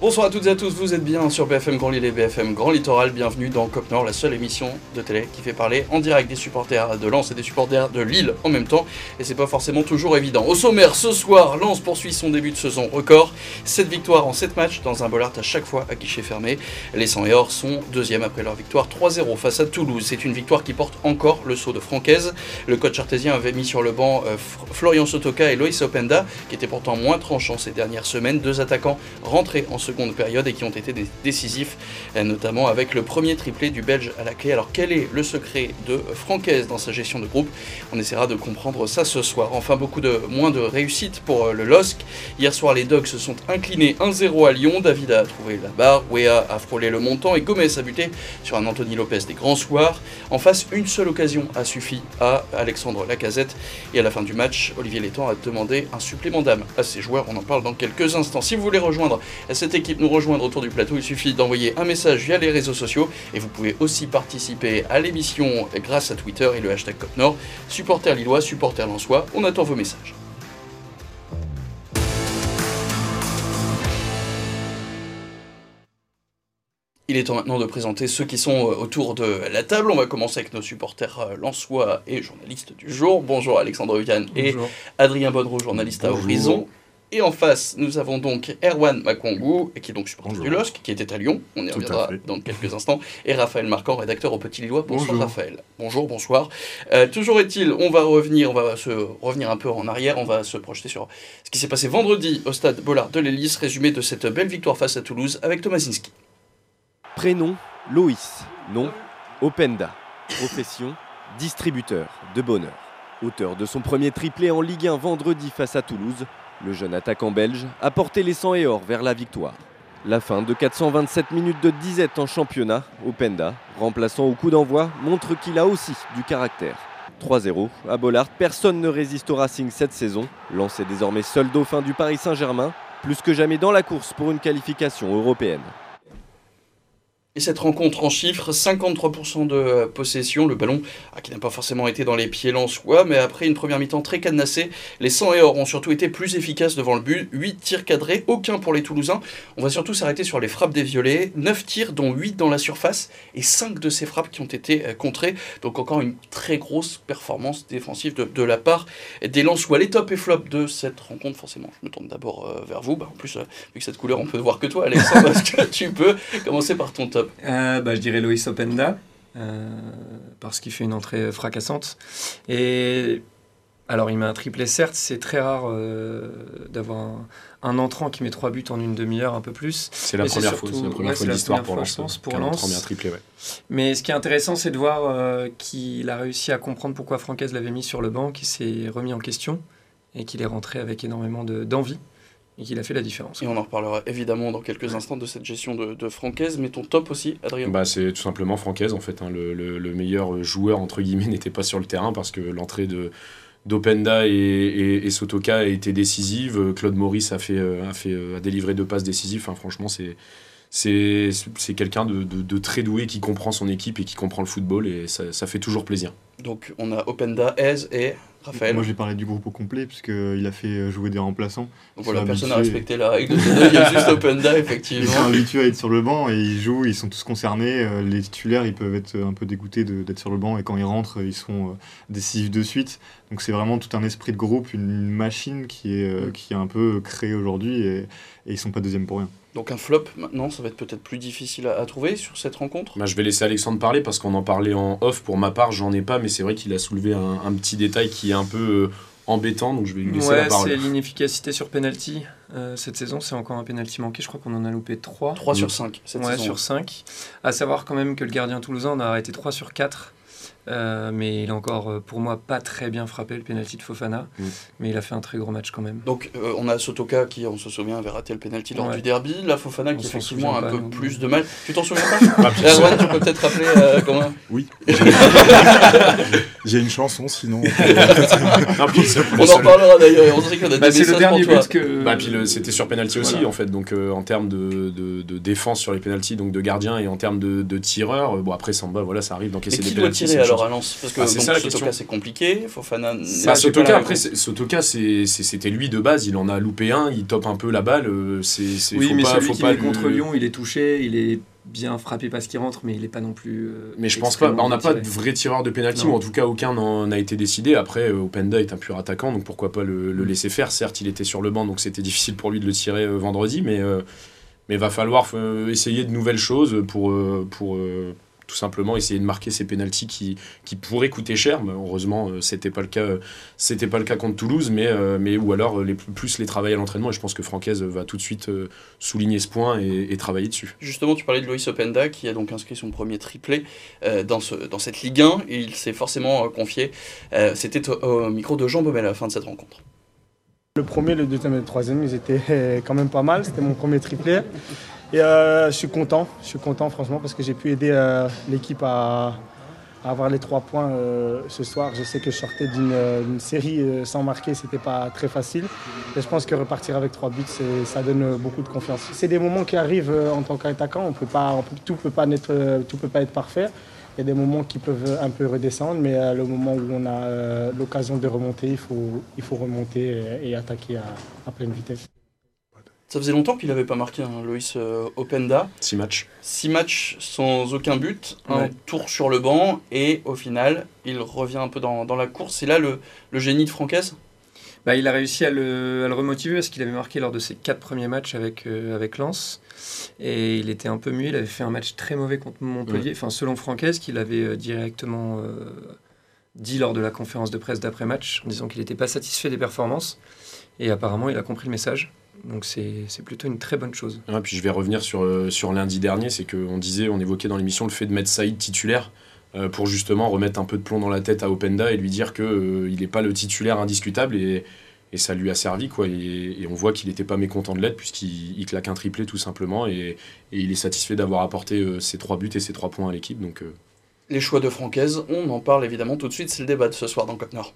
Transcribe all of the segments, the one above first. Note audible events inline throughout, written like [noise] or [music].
Bonsoir à toutes et à tous, vous êtes bien sur BFM Grand Lille et BFM Grand Littoral. Bienvenue dans Cop Nord, la seule émission de télé qui fait parler en direct des supporters de Lens et des supporters de Lille en même temps. Et c'est pas forcément toujours évident. Au sommaire, ce soir, Lens poursuit son début de saison record. 7 victoires en 7 matchs dans un bollard à chaque fois à guichet fermé. Les 100 et or sont deuxième après leur victoire 3-0 face à Toulouse. C'est une victoire qui porte encore le saut de Francaise. Le coach artésien avait mis sur le banc euh, Florian Sotoka et Loïs Openda, qui étaient pourtant moins tranchants ces dernières semaines. Deux attaquants rentrés en seconde période et qui ont été décisifs, euh, notamment avec le premier triplé du Belge à la clé. Alors quel est le secret de Francaise dans sa gestion de groupe? On essaiera de comprendre ça ce soir. Enfin, beaucoup de moins de réussite pour euh, le LOSC. Hier soir, les Dogs se sont inclinés 1-0 à Lyon. David a trouvé la barre, Wea a frôlé le montant et Gomez a buté sur un Anthony Lopez des grands soirs. En face, une seule occasion a suffi à Alexandre Lacazette. Et à la fin du match, Olivier Létang a demandé un supplément d'âme à ses joueurs. On en parle dans quelques instants. Si vous voulez rejoindre cette équipe, nous rejoindre autour du plateau, il suffit d'envoyer un message via les réseaux sociaux et vous pouvez aussi participer à l'émission grâce à Twitter et le hashtag COPNOR. Supporter lillois, supporter lensois, on attend vos messages. Il est temps maintenant de présenter ceux qui sont euh, autour de la table. On va commencer avec nos supporters euh, lensois et journalistes du jour. Bonjour Alexandre Vianne et Adrien Bonneau, journaliste à Horizon. Et en face, nous avons donc Erwan Makongu, qui est donc supporter du LOSC, qui était à Lyon, on y reviendra dans quelques instants, et Raphaël Marquand, rédacteur au Petit Lillois. Bonsoir Raphaël. Bonjour, bonsoir. Euh, toujours est-il, on va revenir, on va se revenir un peu en arrière, on va se projeter sur ce qui s'est passé vendredi au stade Bollard de l'Hélice, résumé de cette belle victoire face à Toulouse avec Tomasinski. Prénom, Loïs. Nom, Openda. Profession, distributeur de bonheur. Auteur de son premier triplé en Ligue 1 vendredi face à Toulouse, le jeune attaquant belge a porté les 100 et or vers la victoire. La fin de 427 minutes de disette en championnat, Openda, remplaçant au coup d'envoi, montre qu'il a aussi du caractère. 3-0 à Bollard, personne ne résiste au Racing cette saison. Lancé désormais seul dauphin du Paris Saint-Germain, plus que jamais dans la course pour une qualification européenne. Et cette rencontre en chiffres, 53% de possession, le ballon ah, qui n'a pas forcément été dans les pieds lensois, mais après une première mi-temps très cadenassée, les 100 et or ont surtout été plus efficaces devant le but, 8 tirs cadrés, aucun pour les Toulousains. On va surtout s'arrêter sur les frappes des violets, 9 tirs dont 8 dans la surface et 5 de ces frappes qui ont été euh, contrées. Donc encore une très grosse performance défensive de, la part des lensois. Les top et flop de cette rencontre, forcément, je me tourne d'abord euh, vers vous. Bah, en plus, euh, vu que cette couleur on peut voir que toi Alexandre, [laughs] est-ce que tu peux commencer par ton top euh, bah, Je dirais Loïs Openda, euh, parce qu'il fait une entrée fracassante. Et alors, il met un triplé, certes, c'est très rare euh, d'avoir un, entrant qui met trois buts en une demi-heure, un peu plus. C'est la, première fois, c'est la première fois de l'histoire pour Lens. Pour Lens. Triplé, ouais. Mais ce qui est intéressant, c'est de voir qu'il a réussi à comprendre pourquoi Francaise l'avait mis sur le banc, qu'il s'est remis en question et qu'il est rentré avec énormément d'envie et qu'il a fait la différence. Et on en reparlera évidemment dans quelques instants de cette gestion de, de Francaise, mais ton top aussi, Adrien bah, C'est tout simplement Francaise, en fait. Hein. le, le, meilleur joueur, entre guillemets, [laughs] n'était pas sur le terrain parce que l'entrée de d'Openda et, et, Sotoka a été décisive. Claude Maurice a, fait, a, fait, a délivré deux passes décisives. Enfin, franchement, c'est c'est quelqu'un de, de, de, très doué qui comprend son équipe et qui comprend le football et ça, ça fait toujours plaisir. Donc on a Openda, Ez et Raphaël. Moi j'ai parlé du groupe au complet puisqu'il a fait jouer des remplaçants. Donc voilà, personne n'a respecté la règle de il y a juste Openda [laughs] effectivement. Ils sont habitués à être sur le banc et ils jouent, ils sont tous concernés. Euh, les titulaires ils peuvent être un peu dégoûtés d'être sur le banc et quand ils rentrent ils sont euh, décisifs de suite. Donc c'est vraiment tout un esprit de groupe, une, machine qui est, euh, qui est un peu créée aujourd'hui et, et ils sont pas deuxième pour rien. Donc un flop maintenant, ça va être peut-être plus difficile à, trouver sur cette rencontre. Bah, je vais laisser Alexandre parler parce qu'on en parlait en off. Pour ma part, j'en ai pas, mais c'est vrai qu'il a soulevé un, petit détail qui est un peu euh, embêtant, donc je vais lui laisser la parole. C'est l'inefficacité sur penalty. Euh, cette saison, c'est encore un penalty manqué. Je crois qu'on en a loupé 3. 3 sur 5 cette ouais, sur 5. À savoir quand même que le gardien toulousain en a arrêté 3 sur 4. Euh, mais il a encore, euh, pour moi, pas très bien frappé le penalty de Fofana. Mm. Mais il a fait un très gros match quand même. Donc, euh, on a Sotoka qui, on se souvient, avait raté le penalty lors du derby. La Fofana qui, effectivement, a un peu plus de mal. Tu t'en souviens pas Erwan, tu peux peut-être rappeler comment Oui. [laughs] J'ai une chanson, sinon. on [laughs] en parlera d'ailleurs. On qu'on a bah, le dernier que. Bah, puis c'était sur penalty aussi, en fait. Donc, en termes de, de, défense sur les penalties, donc de gardien, et en termes de, de tireur, bon, après, Samba, voilà, ça arrive d'encaisser des penalties Parce que Ah, c'est donc, ça, la Sotoka question. c'est compliqué, Fofana. Bah, Sotoka, la après, réponse. c'est- Sotoka, c'est- c'est- c'était lui de base, il en a loupé un, il tope un peu la balle. euh, c'est c'est- Oui, faut mais pas, celui faut qui pas est lui- contre Lyon, il est touché, il est bien frappé parce qu'il rentre, mais il n'est pas non plus. euh, Mais je pense pas, bah, on n'a pas de vrai tireur de pénalty, ou en tout cas aucun n'en a été décidé. Après, euh, Openda est un pur attaquant, donc pourquoi pas le, le Mm. laisser faire. Certes, il était sur le banc, donc c'était difficile pour lui de le tirer euh, vendredi, mais euh, mais va falloir essayer de nouvelles choses pour euh, pour euh, tout simplement essayer de marquer ces pénalties qui, qui pourraient coûter cher. Mais heureusement, euh, c'était pas le cas, c'était pas le cas contre Toulouse, mais, euh, mais ou alors euh, les, plus les travailler à l'entraînement. Et je pense que Francaise va tout de suite souligner ce point et, et travailler dessus. Justement, tu parlais de Loïs Openda qui a donc inscrit son premier triplé euh, dans, ce, dans cette Ligue 1 et il s'est forcément euh, confié. Euh, C'était au, au micro de Jean Baumel à la fin de cette rencontre. Le premier, le deuxième et le troisième, ils étaient quand même pas mal. C'était mon premier triplé. Et euh, je suis content, je suis content franchement parce que j'ai pu aider euh, l'équipe à, à avoir les trois points euh, ce soir. Je sais que je sortais d'une euh, série euh, sans marquer, c'était pas très facile. Et je pense que repartir avec trois buts, ça donne beaucoup de confiance. C'est des moments qui arrivent euh, en tant qu'attaquant. On peut pas, on peut- tout peut pas être, euh, tout peut pas être parfait. Il y a des moments qui peuvent un peu redescendre, mais euh, le moment où on a euh, l'occasion de remonter, il faut, il faut remonter et, et attaquer à, à pleine vitesse. Ça faisait longtemps qu'il n'avait pas marqué un Loïs euh, Openda. Six matchs. Six matchs sans aucun but, un Ouais. tour sur le banc et au final, il revient un peu dans, dans la course. C'est là le, le génie de Francaise Bah, il a réussi à le, à le remotiver parce qu'il avait marqué lors de ses quatre premiers matchs avec, euh, avec Lens. Et il était un peu muet. Il avait fait un match très mauvais contre Montpellier. Enfin, selon Francaise, qu'il avait euh, directement euh, dit lors de la conférence de presse d'après-match, en disant qu'il n'était pas satisfait des performances. Et apparemment, il a compris le message. Donc, c'est c'est plutôt une très bonne chose. Ah, puis je vais revenir sur, euh, sur lundi dernier, c'est qu'on disait, on évoquait dans l'émission le fait de mettre Saïd titulaire euh, pour justement remettre un peu de plomb dans la tête à Openda et lui dire qu'il n'est pas le titulaire indiscutable et, et ça lui a servi quoi. Et, et on voit qu'il n'était pas mécontent de l'être puisqu'il il claque un triplé tout simplement et, et il est satisfait d'avoir apporté euh, ses trois buts et ses trois points à l'équipe. Donc euh, Les choix de Francaise, on en parle évidemment tout de suite. C'est le débat de ce soir dans Cop Nord.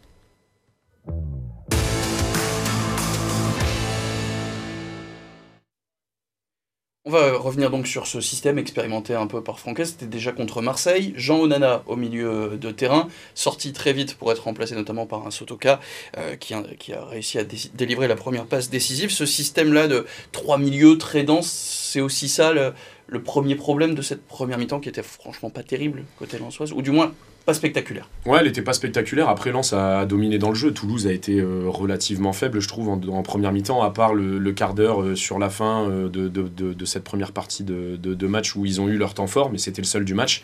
On va revenir donc sur ce système expérimenté un peu par Francaise. C'était déjà contre Marseille. Jean Onana au milieu de terrain, sorti très vite pour être remplacé notamment par un Sotoka euh, qui, a, réussi à dé- délivrer la première passe décisive. Ce système-là de trois milieux très denses, c'est aussi ça le, le premier problème de cette première mi-temps qui était franchement pas terrible côté Lensoise, ou du moins pas spectaculaire. Ouais, elle n'était pas spectaculaire. Après, Lens a dominé dans le jeu. Toulouse a été euh, relativement faible, je trouve, en, première mi-temps, à part le, quart d'heure euh, sur la fin euh, de, de- cette première partie de, match où ils ont eu leur temps fort, mais c'était le seul du match.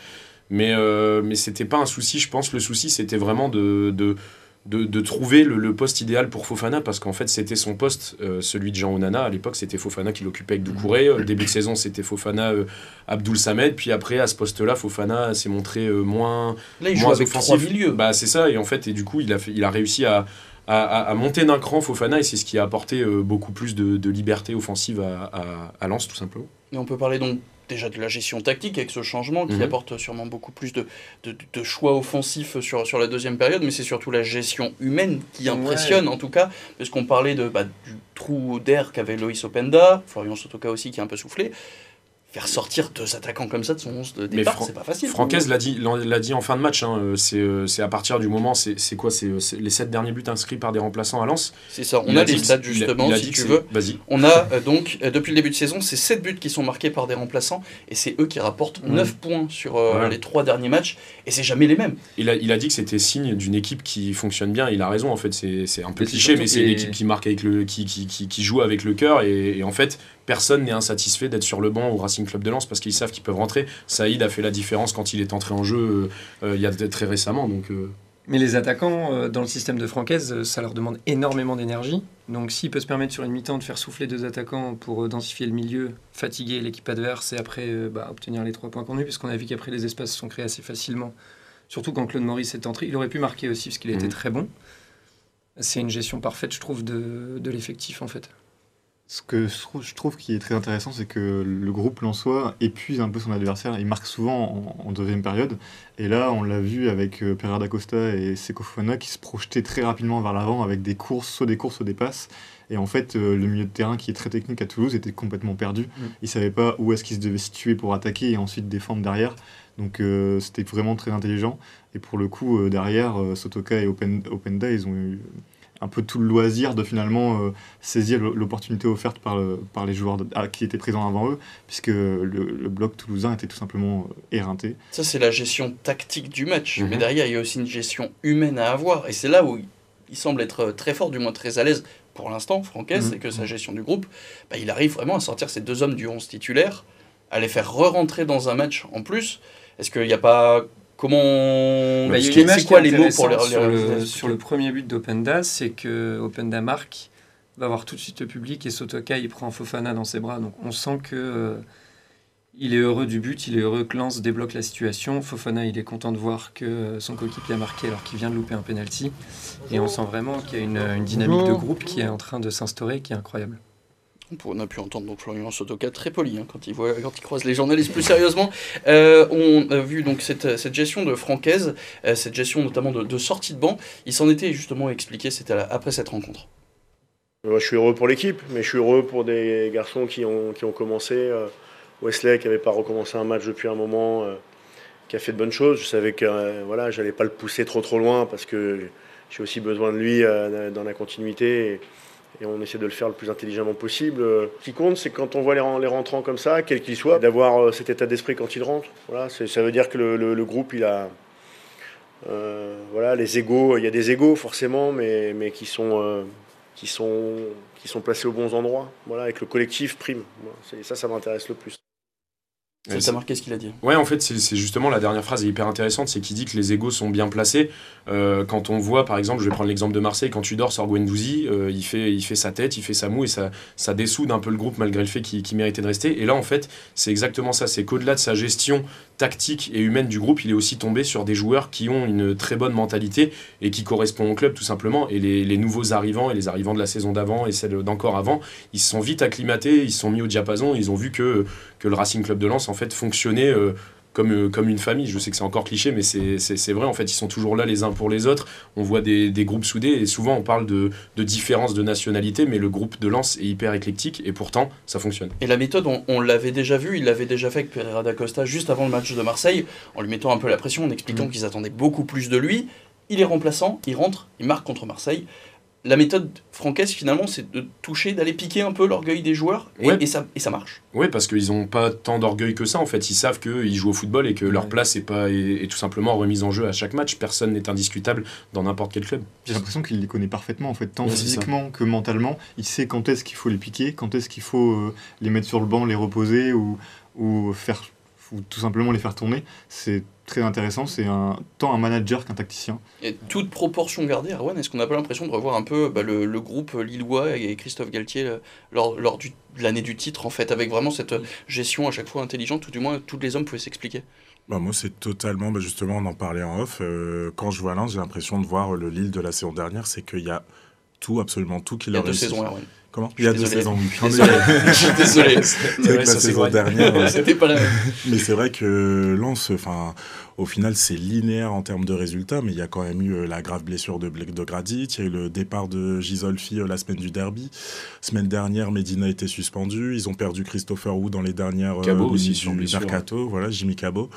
Mais, mais c'était pas un souci, je pense. Le souci, c'était vraiment de, de, trouver le, le poste idéal pour Fofana, parce qu'en fait, c'était son poste, euh, celui de Jean Onana. À l'époque, c'était Fofana qui l'occupait avec Doucouré. Euh, Le début de saison, c'était Fofana, euh, Abdoul Samed. Puis après, à ce poste-là, Fofana s'est montré euh, moins Là, il joue moins avec offensif. milieux. Bah, c'est ça, et en fait, et du coup, il a, fait, il a réussi à, à, à- à monter d'un cran Fofana, et c'est ce qui a apporté euh, beaucoup plus de, de liberté offensive à, à, à Lens, tout simplement. Et on peut parler donc déjà de la gestion tactique avec ce changement qui Mhm. apporte sûrement beaucoup plus de, de, de choix offensifs sur, sur la deuxième période, mais c'est surtout la gestion humaine qui impressionne en tout cas, parce qu'on parlait de, bah, du trou d'air qu'avait Loïs Openda, Florian Sotoka aussi qui a un peu soufflé. Faire sortir deux attaquants comme ça de son 11 de départ, Fran- c'est pas facile. Francaise l'a dit, l'a dit en fin de match, hein, euh, c'est euh, c'est à partir du moment, c'est c'est quoi C'est euh, c'est les sept derniers buts inscrits par des remplaçants à Lens. C'est ça, on Il a dit les stats il a- justement, il a si tu veux. Vas-y. On a euh, donc, euh, depuis le début de saison, c'est 7 buts qui sont marqués par des remplaçants, et c'est eux qui rapportent Ouais. 9 points sur euh, Ouais. les trois derniers matchs, et c'est jamais les mêmes. Il a, il a dit que c'était signe d'une équipe qui fonctionne bien. Il a raison, en fait, c'est c'est un peu cliché, mais c'est une équipe qui marque avec le, qui, qui, qui, qui joue avec le cœur. Et, et en fait, personne n'est insatisfait d'être sur le banc au Racing Club de Lens parce qu'ils savent qu'ils peuvent rentrer. Saïd a fait la différence quand il est entré en jeu euh, euh, il y a très récemment. Donc, euh, Mais les attaquants, dans le système de Francaise, ça leur demande énormément d'énergie. Donc s'il peut se permettre sur une mi-temps de faire souffler deux attaquants pour densifier le milieu, fatiguer l'équipe adverse et après bah, obtenir les trois points convenus, puisqu'on a vu qu'après les espaces se sont créés assez facilement, surtout quand Claude Maurice est entré. Il aurait pu marquer aussi parce qu'il était Mhm. très bon. C'est une gestion parfaite, je trouve, de, de l'effectif en fait. Ce que je trouve, qui est très intéressant, c'est que le groupe Lensois épuise un peu son adversaire. Il marque souvent en, en deuxième période. Et là, on l'a vu avec euh, Pereira da Costa et Seko Fofana qui se projetaient très rapidement vers l'avant avec des courses, soit des courses, soit des passes. Et en fait, euh, le milieu de terrain qui est très technique à Toulouse était complètement perdu. Mm. Il ne savait pas où est-ce qu'il se devait situer pour attaquer et ensuite défendre derrière. Donc euh, c'était vraiment très intelligent. Et pour le coup, euh, derrière, Sotoka et Open, Openda, ils ont eu un peu tout le loisir de finalement euh, saisir l'opportunité offerte par, le- par les joueurs de- ah, qui étaient présents avant eux, puisque le, le bloc toulousain était tout simplement euh, éreinté. Ça, c'est la gestion tactique du match. Mhm. Mais derrière, il y a aussi une gestion humaine à avoir. Et c'est là où il semble être très fort, du moins très à l'aise pour l'instant, Franquès, Mhm. c'est que sa gestion du groupe, bah, il arrive vraiment à sortir ces deux hommes du 11 titulaire, à les faire re-rentrer dans un match en plus. Est-ce qu'il n'y a pas. Comment. Bah, a une c'est quoi les mots pour les, sur, le, sur le premier but d'Openda, c'est que Openda marque, va voir tout de suite le public et Sotoka il prend Fofana dans ses bras. Donc on sent que euh, il est heureux du but, il est heureux que Lens débloque la situation. Fofana il est content de voir que euh, son coéquipier a marqué alors qu'il vient de louper un penalty. Et on sent vraiment qu'il y a une, une dynamique de groupe qui est en train de s'instaurer, qui est incroyable. On a pu entendre donc Florian Sotoka très poli hein, quand, il voit, quand il croise les journalistes plus sérieusement. Euh, on a vu donc cette, cette gestion de Francaise, euh, cette gestion notamment de, sortie de banc. Il s'en était justement expliqué, c'était après cette rencontre. Je suis heureux pour l'équipe, mais je suis heureux pour des garçons qui ont, qui ont commencé. euh, Wesley, qui n'avait pas recommencé un match depuis un moment, qui a fait de bonnes choses. Je savais que voilà, j'allais pas le pousser trop trop loin parce que j'ai aussi besoin de lui dans la continuité. Et on essaie de le faire le plus intelligemment possible. Ce qui compte, c'est quand on voit les, ren- les rentrants comme ça, quels qu'ils soient, d'avoir euh, cet état d'esprit quand ils rentrent. Voilà, ça veut dire que le, le- groupe, il a, euh, voilà, les égaux. Il y a des égaux forcément, mais, mais qui sont euh, qui sont, qui sont placés aux bons endroits, voilà, que le collectif prime. Ça, ça m'intéresse le plus. Ça Ouais, t'a marqué ce qu'il a dit. Ouais, en fait, c'est justement la dernière phrase est hyper intéressante, c'est qu'il dit que les égaux sont bien placés. Euh, quand on voit, par exemple, je vais prendre l'exemple de Marseille, quand Tudor sort Guendouzi, euh, il, fait, il fait sa tête, il fait sa moue et ça, ça dessoude un peu le groupe malgré le fait qu'il qu'il méritait de rester. Et là, en fait, c'est exactement ça. C'est qu'au-delà de sa gestion tactique et humaine du groupe, il est aussi tombé sur des joueurs qui ont une très bonne mentalité et qui correspondent au club, tout simplement. Et les, nouveaux arrivants et les arrivants de la saison d'avant et celle d'encore avant, ils se sont vite acclimatés, ils se sont mis au diapason, ils ont vu que que le Racing Club de Lens en fait fonctionnait euh, comme, euh, comme une famille. Je sais que c'est encore cliché, mais c'est- vrai. En fait, ils sont toujours là les uns pour les autres. On voit des, des groupes soudés et souvent on parle de, de différence de nationalité, mais le groupe de Lens est hyper éclectique et pourtant ça fonctionne. Et la méthode, on, on l'avait déjà vu, il l'avait déjà fait avec Pereira da Costa juste avant le match de Marseille, en lui mettant un peu la pression, en expliquant Mhm. qu'ils attendaient beaucoup plus de lui. Il est remplaçant, il rentre, il marque contre Marseille. La méthode francaise, finalement, c'est de toucher, d'aller piquer un peu l'orgueil des joueurs, et, Ouais. et ça, et ça marche. Oui, parce qu'ils n'ont pas tant d'orgueil que ça. En fait, ils savent qu'ils jouent au football et que leur place est, pas, est, est tout simplement remise en jeu à chaque match. Personne n'est indiscutable dans n'importe quel club. J'ai l'impression qu'il les connaît parfaitement, en fait, tant Ouais, physiquement que mentalement. Il sait quand est-ce qu'il faut les piquer, quand est-ce qu'il faut euh, les mettre sur le banc, les reposer ou, ou, faire, ou tout simplement les faire tourner. C'est très intéressant. C'est un, tant un manager qu'un tacticien. Et toute proportion gardée, Erwan, est-ce qu'on n'a pas l'impression de revoir un peu bah, le, le groupe lillois et Christophe Galtier euh, lors, lors du- de l'année du titre, en fait, avec vraiment cette gestion à chaque fois intelligente, ou du moins tous les hommes pouvaient s'expliquer? Bah, moi, c'est totalement, bah, justement, on en parlait en off. euh, quand je vois Lens, j'ai l'impression de voir le Lille de la saison dernière, c'est qu'il y a tout, absolument tout qui Il y a leur deux réussit. saisons, Erwan. Comment Il y a deux saisons, oui. [laughs] Je suis désolé. C'est vrai que la saison dernière, [laughs] C'était pas la même. mais c'est vrai que Lens, enfin, au final, c'est linéaire en termes de résultats, mais il y a quand même eu euh, la grave blessure de Blake de Gradit, il y a eu le départ de Gisolfi euh, la semaine du derby. Semaine dernière, Medina a été suspendu. Ils ont perdu Christopher Wu dans les dernières euh, Cabot aussi sur mercato, voilà, Jimmy Cabot.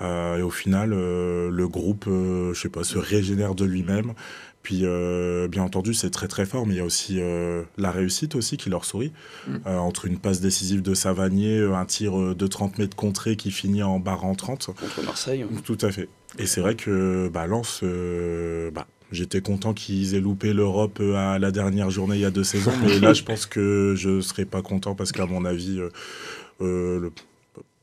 Euh, et au final, euh, le groupe, euh, je sais pas, se régénère de lui-même. Puis, euh, bien entendu, c'est très très fort, mais il y a aussi euh, la réussite aussi qui leur sourit. Mm. Euh, entre une passe décisive de Savanier, un tir de 30 mètres contré qui finit en barre en 30. Contre Marseille. Tout à fait. Et c'est vrai que bah, Lens, bah, j'étais content qu'ils aient loupé l'Europe à la dernière journée il y a deux saisons, mais là, je pense que je serais pas content parce qu'à mon avis, le-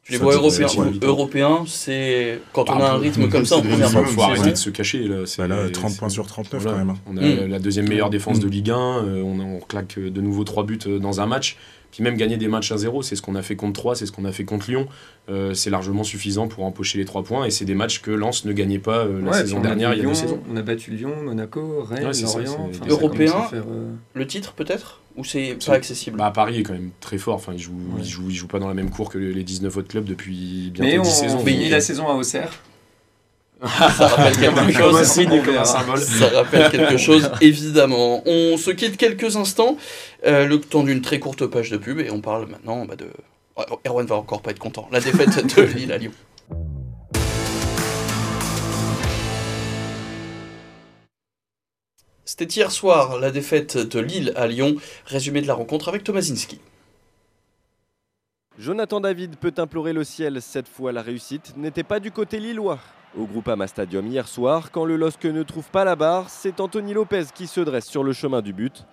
les c'est- européens. Européens, c'est quand on Ah, a un rythme comme ça en première partie. faut de arrêter de se cacher. Là, C'est- Bah là, 30 c'est- points sur 39 Voilà. quand même. hein. On a Mm. la deuxième meilleure défense Mm. de Ligue 1. euh, on, on claque de nouveau 3 buts euh, dans un match. Puis même gagner des matchs à 0, c'est ce qu'on a fait contre 3, c'est ce qu'on a fait contre Lyon. Euh, c'est largement suffisant pour empocher les 3 points. Et c'est des matchs que Lens ne gagnait pas euh, la Ouais, saison dernière, il y a deux Lyon, saisons. On a battu Lyon, Monaco, Rennes, Ouais, Lorient. Européen. euh, Le titre, peut-être? Ou c'est C'est- pas accessible Bah, Paris est quand même très fort. Enfin, il joue, il joue, il joue pas dans la même cour que les 19 autres clubs depuis bientôt Mais 10 on saisons. Donc, la saison à Auxerre. Ça rappelle quelque [laughs] chose. Ça rappelle quelque chose, évidemment. On se quitte quelques instants, euh, le temps d'une très courte page de pub, et on parle maintenant bah, de. Ouais, Erwan va encore pas être content. La défaite de [laughs] Lille à Lyon. C'était hier soir la défaite de Lille à Lyon. Résumé de la rencontre avec Tomasinski. Jonathan David peut implorer le ciel. Cette fois, la réussite n'était pas du côté lillois. Au Groupama Stadium hier soir, quand le LOSC ne trouve pas la barre, c'est Anthony Lopez qui se dresse sur le chemin du but.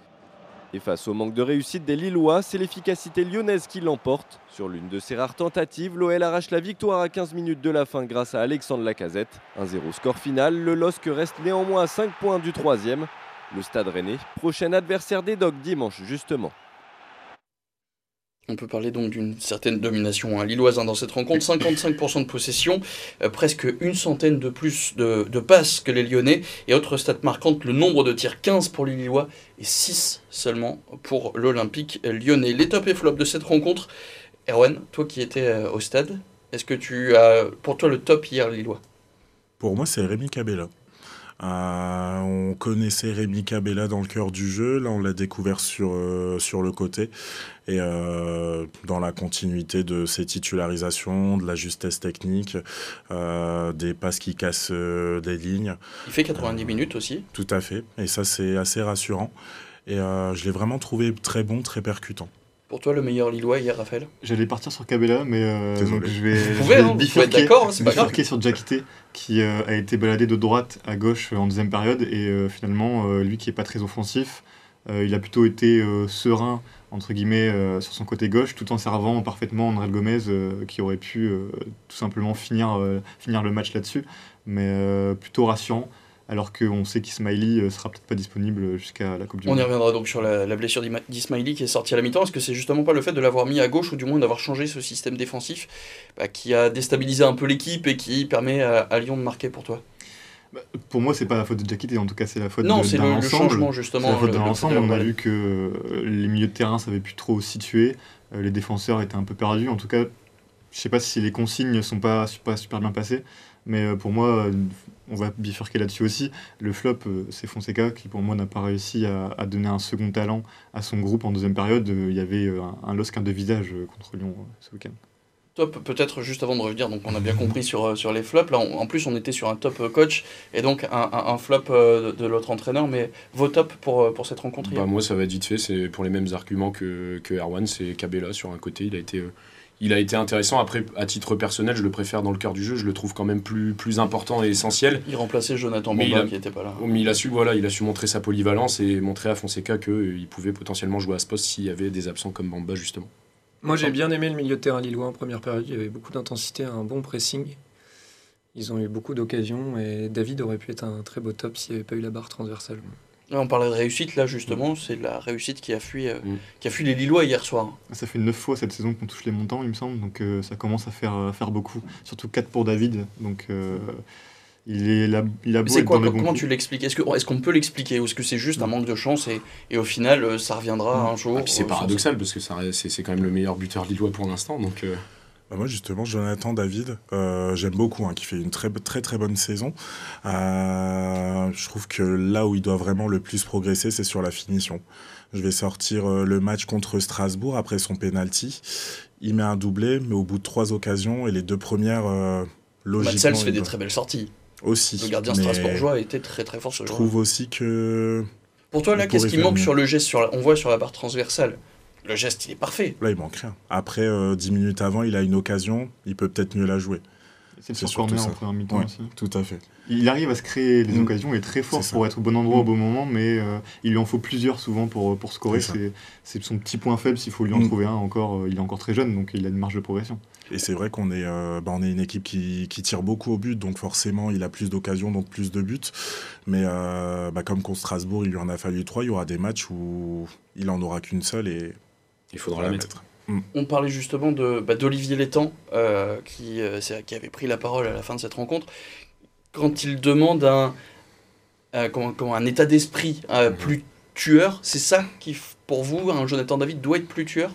Et face au manque de réussite des Lillois, c'est l'efficacité lyonnaise qui l'emporte. Sur l'une de ses rares tentatives, l'OL arrache la victoire à 15 minutes de la fin grâce à Alexandre Lacazette. 1-0 score final, le LOSC reste néanmoins à 5 points du troisième. Le Stade Rennais, prochain adversaire des Dogs dimanche justement. On peut parler donc d'une certaine domination hein, lilloise hein, dans cette rencontre. 55% de possession, euh, presque une centaine de plus de, de passes que les Lyonnais. Et autre stat marquante, le nombre de tirs 15 pour les Lillois et 6 seulement pour l'Olympique lyonnais. Les top et flops de cette rencontre. Erwan, toi qui étais euh, au stade, est-ce que tu as pour toi le top hier lillois? Pour moi, c'est Rémi Cabella. Euh, on connaissait Rémi Cabella dans le cœur du jeu. Là, on l'a découvert sur, euh, sur le côté. Et euh, dans la continuité de ses titularisations, de la justesse technique, des passes qui cassent des lignes. Il fait 90 minutes aussi. Tout à fait. Et ça, c'est assez rassurant. Et je l'ai vraiment trouvé très bon, très percutant. Pour toi, le meilleur lillois hier, Raphaël? J'allais partir sur Cabella, mais euh, donc je vais, Vous je pouvez, vais hein, bifurquer, d'accord, hein, c'est pas grave. bifurquer sur Diakité, qui euh, a été baladé de droite à gauche en deuxième période, et euh, finalement, euh, lui qui est pas très offensif, euh, il a plutôt été euh, serein, entre guillemets, euh, sur son côté gauche, tout en servant parfaitement André Gomez, euh, qui aurait pu euh, tout simplement finir, euh, finir le match là-dessus, mais euh, plutôt rassurant, alors qu'on sait qu'Ismaili euh, sera peut-être pas disponible jusqu'à la Coupe du On y Monde. reviendra donc sur la, la blessure d'Ismaili qui est sortie à la mi-temps. Est-ce que c'est justement pas le fait de l'avoir mis à gauche ou du moins d'avoir changé ce système défensif bah, qui a déstabilisé un peu l'équipe et qui permet à, à Lyon de marquer pour toi? Bah, Pour moi, c'est pas la faute de Diakité, en tout cas, c'est la faute Non, de- c'est d'un le, le ensemble. changement C'est justement. la faute le- de le l'ensemble. fait de On a vu que euh, les milieux de terrain savaient plus trop situer. Euh, les défenseurs étaient un peu perdus. En tout cas, je sais pas si les consignes sont pas, pas super bien passées. Mais euh, pour moi, on va bifurquer là-dessus aussi. Le flop, euh, c'est Fonseca qui, pour moi, n'a pas réussi à, à donner un second talent à son groupe en deuxième période. Euh, Il y avait euh, un, un LOSC de visage euh, contre Lyon euh, ce week-end. Top, peut-être juste avant de revenir, donc on a bien compris sur, sur les flops. Là, on- en plus, on était sur un top coach et donc un, un- un flop de, de l'autre entraîneur. Mais vos tops pour, pour cette rencontre Bah, moi, ça va être vite fait. C'est pour les mêmes arguments que, que Erwan. C'est Cabella sur un côté. Il a été, euh, il a été intéressant. Après, à titre personnel, je le préfère dans le cœur du jeu. Je le trouve quand même plus, plus important et essentiel. Il remplaçait Jonathan Mais Bamba a- qui n'était pas là. Mais il a su, voilà, il a su montrer sa polyvalence et montrer à Fonseca qu'il pouvait potentiellement jouer à ce poste s'il y avait des absents comme Bamba justement. Moi, j'ai bien aimé le milieu de terrain lillois en première période. Il y avait beaucoup d'intensité, un bon pressing. Ils ont eu beaucoup d'occasions et David aurait pu être un très beau top s'il n'y avait pas eu la barre transversale. Là, on parlait de réussite, là justement, c'est la réussite qui a fui, euh, Mm. qui a fui les Lillois hier soir. Ça fait 9 fois cette saison qu'on touche les montants, il me semble. Donc euh, ça commence à faire, à faire beaucoup. Surtout 4 pour David. Donc euh, il, est là, il a beau c'est quoi dans Comment coups. tu l'expliques? Est-ce que- est-ce qu'on peut l'expliquer ou est-ce que c'est juste un manque de chance et, et au final ça reviendra un jour? Puis c'est euh, paradoxal parce que c'est c'est quand même le meilleur buteur lillois pour l'instant. Donc euh, Bah, moi, justement, Jonathan David, euh, j'aime beaucoup, hein, qui fait une très, très très bonne saison. Euh, je trouve que là où il doit vraiment le plus progresser, c'est sur la finition. Je vais sortir euh, le match contre Strasbourg après son penalty. Il met un doublé, mais au bout de trois occasions, et les deux premières, euh, logiquement. Matsels fait des très belles sorties. Aussi. Le gardien strasbourgeois était très très fort ce Je jour. trouve aussi que Pour toi là, qu'est-ce qui manque mieux. sur le geste sur la- On voit sur la barre transversale. Le geste, il est parfait. là, il manque rien. Après, euh, dix minutes avant, il a une occasion, il peut peut-être mieux la jouer. C'est surtout ça. première mi-temps Ouais. aussi. Tout à fait. Il arrive à se créer des Mm. occasions, il est très fort pour être au bon endroit au Mm. bon moment, mais euh, il lui en faut plusieurs souvent pour, pour scorer. C'est son petit point faible, s'il faut lui en Mm. trouver un encore. euh, il est encore très jeune, donc il a une marge de progression. Et c'est vrai qu'on est, euh, bah, on est une équipe qui, qui tire beaucoup au but, donc forcément il a plus d'occasions, donc plus de buts. Mais euh, bah, comme contre Strasbourg, il lui en a fallu trois, il y aura des matchs où il en aura qu'une seule et il faudra la mettre. On parlait justement de bah, d'Olivier Létang, euh, qui, euh, c'est- qui avait pris la parole à la fin de cette rencontre, quand il demande un, euh, comment, comment, un état d'esprit euh, Mhm. plus tueur, c'est ça qui pour vous, un Jonathan David doit être plus tueur?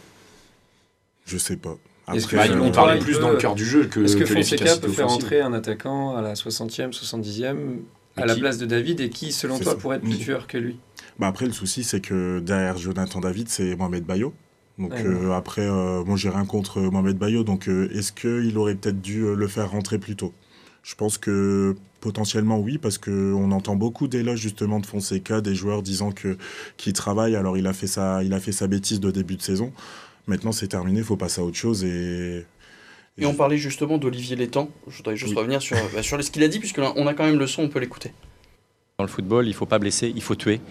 Je sais pas. Après, que Bah, on parlait plus dans le cœur du jeu que, Est-ce que, que Fonseca peut faire entrer un attaquant à la 60e, 70e à la place de David et qui, selon toi, ça. pourrait être plus Mm. tueur que lui? Bah après, le souci, c'est que derrière Jonathan David, c'est Mohamed Bayo. Donc Ouais, euh, après, euh, moi, j'ai rien contre Mohamed Bayo. Donc euh, est-ce qu'il aurait peut-être dû euh, le faire rentrer plus tôt? Je pense que potentiellement oui, parce qu'on entend beaucoup d'éloges justement de Fonseca, des joueurs disant que qu'il travaille. Alors il a fait sa, il a fait sa bêtise de début de saison. Maintenant, c'est terminé, il faut passer à autre chose et. Et on parlait justement d'Olivier Létang. Je voudrais juste Oui. revenir sur, bah, sur ce qu'il a dit, puisque là, on a quand même le son, on peut l'écouter. Dans le football, il ne faut pas blesser, il faut tuer.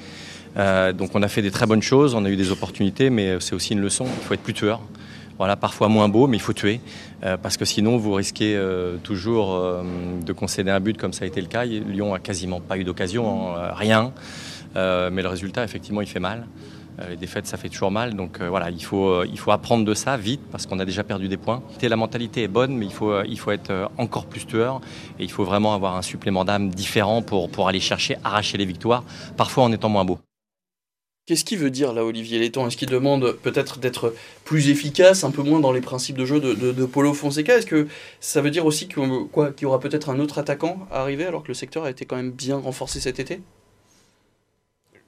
Euh, donc on a fait des très bonnes choses, on a eu des opportunités, mais c'est aussi une leçon. Il faut être plus tueur. Voilà, parfois moins beau, mais il faut tuer. Euh, parce que sinon, vous risquez euh, toujours euh, de concéder un but comme ça a été le cas. Lyon a quasiment pas eu d'occasion, hein, rien. Euh, mais le résultat, effectivement, il fait mal. Euh, les défaites, ça fait toujours mal. Donc euh, voilà, il faut, euh, il faut apprendre de ça vite parce qu'on a déjà perdu des points. La mentalité est bonne, mais il faut, euh, il faut être euh, encore plus tueur. Et il faut vraiment avoir un supplément d'âme différent pour, pour aller chercher, arracher les victoires, parfois en étant moins beau. Qu'est-ce qu'il veut dire là, Olivier Létang Est-ce qu'il demande peut-être d'être plus efficace, un peu moins dans les principes de jeu de, de, de Paulo Fonseca? Est-ce que ça veut dire aussi qu'il y aura peut-être un autre attaquant à arriver alors que le secteur a été quand même bien renforcé cet été?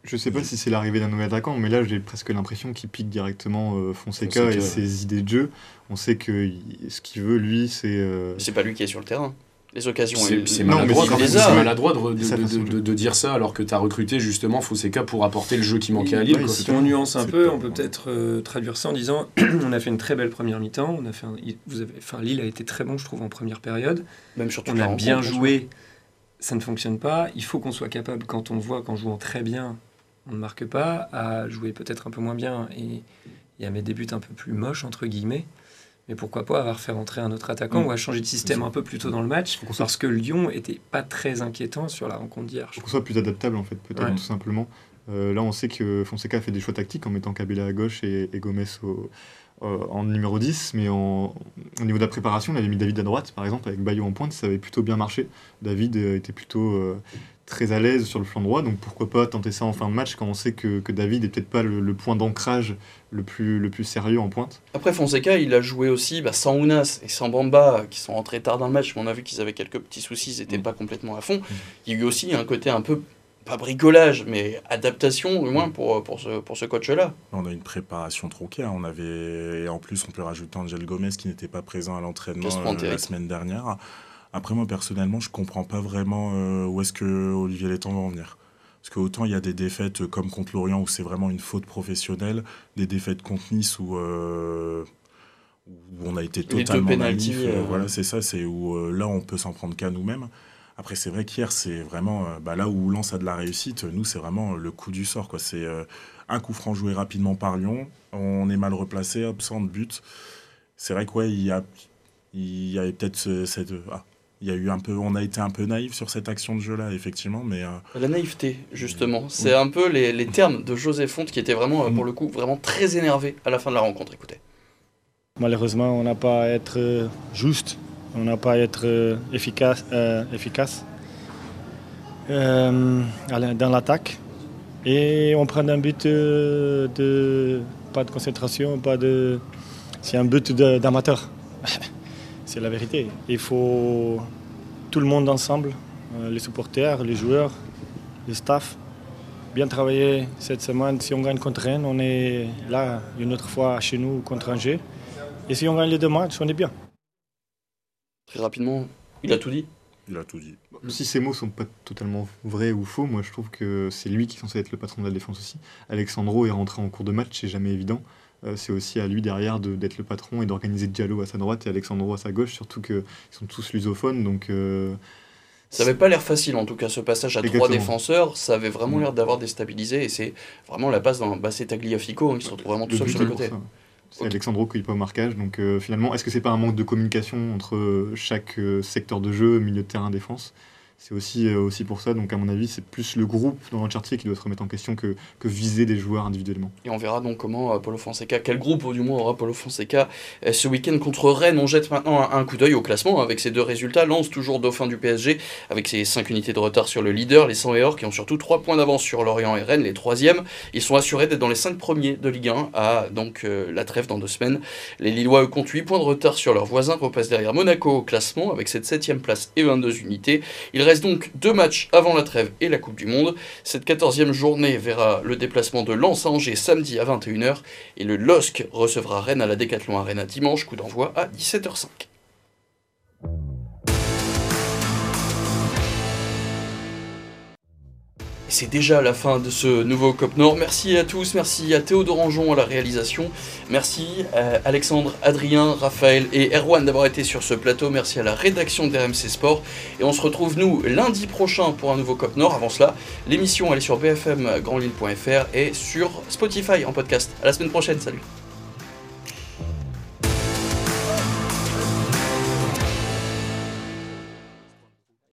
Je sais pas si c'est l'arrivée d'un nouvel attaquant, mais là j'ai presque l'impression qu'il pique directement euh, Fonseca, Fonseca, et ouais. ses idées de jeu. On sait que ce qu'il veut, lui, c'est. euh, C'est pas lui qui est sur le terrain. Les occasions, C'est maladroit, il quand les même, a. c'est maladroit de, dire ça alors que tu as recruté justement Fonseca pour apporter le jeu qui manquait à Lille. Ouais, quoi. c'est Si on nuance un peu, on peut peut-être euh, traduire ça en disant [clears throat] on a fait une très belle première mi-temps. On a fait un- vous avez, enfin, Lille a été très bon, je trouve, en première période. même On a bien joué, ça ne fonctionne pas. Il faut qu'on soit capable, quand on voit qu'en jouant très bien, on ne marque pas, à jouer peut-être un peu moins bien et, et à mettre des buts un peu plus moches, entre guillemets. Mais pourquoi pas avoir fait rentrer un autre attaquant Mm. ou à changer de système un peu plus tôt dans le match soit- Parce que Lyon était pas très inquiétant sur la rencontre d'hier. faut qu'on soit plus adaptable en fait, peut-être Ouais. tout simplement. Euh, là, on sait que Fonseca a fait des choix tactiques en mettant Kabila à gauche et, et Gomez au- euh, en numéro 10, mais en- au niveau de la préparation, il avait mis David à droite, par exemple, avec Bayo en pointe, ça avait plutôt bien marché. David euh, était plutôt euh, très à l'aise sur le flanc droit, donc pourquoi pas tenter ça en fin de match quand on sait que, que David est peut-être pas le, le point d'ancrage le plus, le plus sérieux en pointe. Après Fonseca, il a joué aussi bah, sans Ounas et sans Bamba, qui sont rentrés tard dans le match, mais on a vu qu'ils avaient quelques petits soucis, ils n'étaient Mm. pas complètement à fond. Il y a eu aussi un côté un peu, pas bricolage, mais adaptation, au moins, pour, pour ce, pour ce coach-là. On a une préparation tronquée. hein. On avait, et en plus, on peut rajouter Angel Gomez qui n'était pas présent à l'entraînement euh, la semaine dernière. Après, moi, personnellement, je comprends pas vraiment euh, où est-ce que Olivier Létang va en venir. Parce que autant il y a des défaites euh, comme contre Lorient où c'est vraiment une faute professionnelle, des défaites contre Nice où, euh, où on a été deux totalement euh, euh, Voilà, c'est ça. C'est où là, on peut s'en prendre qu'à nous-mêmes. Après, c'est vrai qu'hier, c'est vraiment euh, bah, là où Lens a de la réussite. Nous, c'est vraiment euh, le coup du sort. quoi. C'est euh, un coup franc joué rapidement par Lyon. On est mal replacé, hop, sans but. C'est vrai quoi, il y a, il y avait peut-être ce- cette, ah, il y a eu un peu, on a été un peu naïf sur cette action de jeu-là, effectivement, mais euh, La naïveté, justement. C'est un peu les, les termes de José Fonte qui était vraiment, euh, pour le coup, vraiment très énervé à la fin de la rencontre. Écoutez. Malheureusement, on n'a pas à être euh, juste, on n'a pas à être euh, efficace, euh, efficace euh, dans l'attaque. Et on prend un but de pas de concentration, pas de. C'est un but d'amateur. [laughs] C'est la vérité. Il faut tout le monde ensemble, les supporters, les joueurs, le staff, bien travailler cette semaine. Si on gagne contre Rennes, on est là une autre fois chez nous contre Angers. Et si on gagne les deux matchs, on est bien. Très rapidement, il a tout dit. il a tout dit. Si ces mots sont pas totalement vrais ou faux, moi je trouve que c'est lui qui est censé être le patron de la défense aussi. Alexandro est rentré en cours de match, c'est jamais évident. Euh, c'est aussi à lui derrière de- d'être le patron et d'organiser Diallo à sa droite et Alexandro à sa gauche, surtout qu'ils sont tous lusophones. Donc euh, Ça avait pas l'air facile en tout cas ce passage à trois défenseurs, ça avait vraiment Mm. l'air d'avoir déstabilisé et c'est vraiment la passe dans bah, c'est Tagliafico hein, qui se retrouve vraiment tout seul sur le côté. ça. C'est. Alexandro qui pas au marquage. Donc euh, finalement, est-ce que c'est pas un manque de communication entre euh, chaque euh, secteur de jeu, milieu de terrain, défense? C'est aussi, aussi pour ça. Donc, à mon avis, c'est plus le groupe dans l'entièreté qui doit se remettre en question que, que viser des joueurs individuellement. Et on verra donc comment Paulo Fonseca, quel groupe du moins aura Paulo Fonseca ce week-end contre Rennes. On jette maintenant un, coup d'œil au classement avec ces deux résultats. Lance toujours dauphin du PSG avec ses 5 unités de retard sur le leader, les 100 et Or qui ont surtout 3 points d'avance sur Lorient et Rennes, les troisièmes. Ils sont assurés d'être dans les 5 premiers de Ligue 1 à donc la trêve dans deux semaines. Les Lillois comptent 8 points de retard sur leurs voisins, repassent derrière Monaco au classement avec cette 7 place et 22 unités. Reste donc deux matchs avant la trêve et la Coupe du Monde. Cette 14e journée verra le déplacement de Lens à Angers samedi à 21h et le LOSC recevra Rennes à la Décathlon Arena dimanche, coup d'envoi à 17h05. C'est déjà la fin de ce nouveau COP Nord. Merci à tous, merci à Théo Dorangeon à la réalisation, merci à Alexandre, Adrien, Raphaël et Erwan d'avoir été sur ce plateau, merci à la rédaction d'RMC Sport, et on se retrouve nous lundi prochain pour un nouveau COP Nord. Avant cela, l'émission elle est sur bfmgrandlille.fr et sur Spotify en podcast. À la semaine prochaine, salut